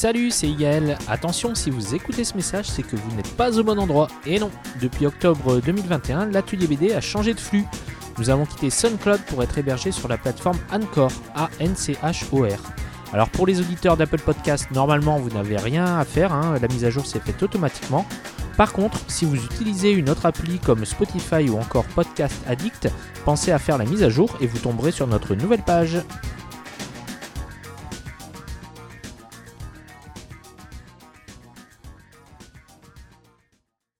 Salut, c'est Yael. Attention, si vous écoutez ce message, c'est que vous n'êtes pas au bon endroit. Et non, depuis octobre 2021, l'atelier BD a changé de flux. Nous avons quitté SoundCloud pour être hébergé sur la plateforme Anchor, A-N-C-H-O-R. Alors pour les auditeurs d'Apple Podcast, normalement vous n'avez rien à faire, hein. la mise à jour s'est faite automatiquement. Par contre, si vous utilisez une autre appli comme Spotify ou encore Podcast Addict, pensez à faire la mise à jour et vous tomberez sur notre nouvelle page.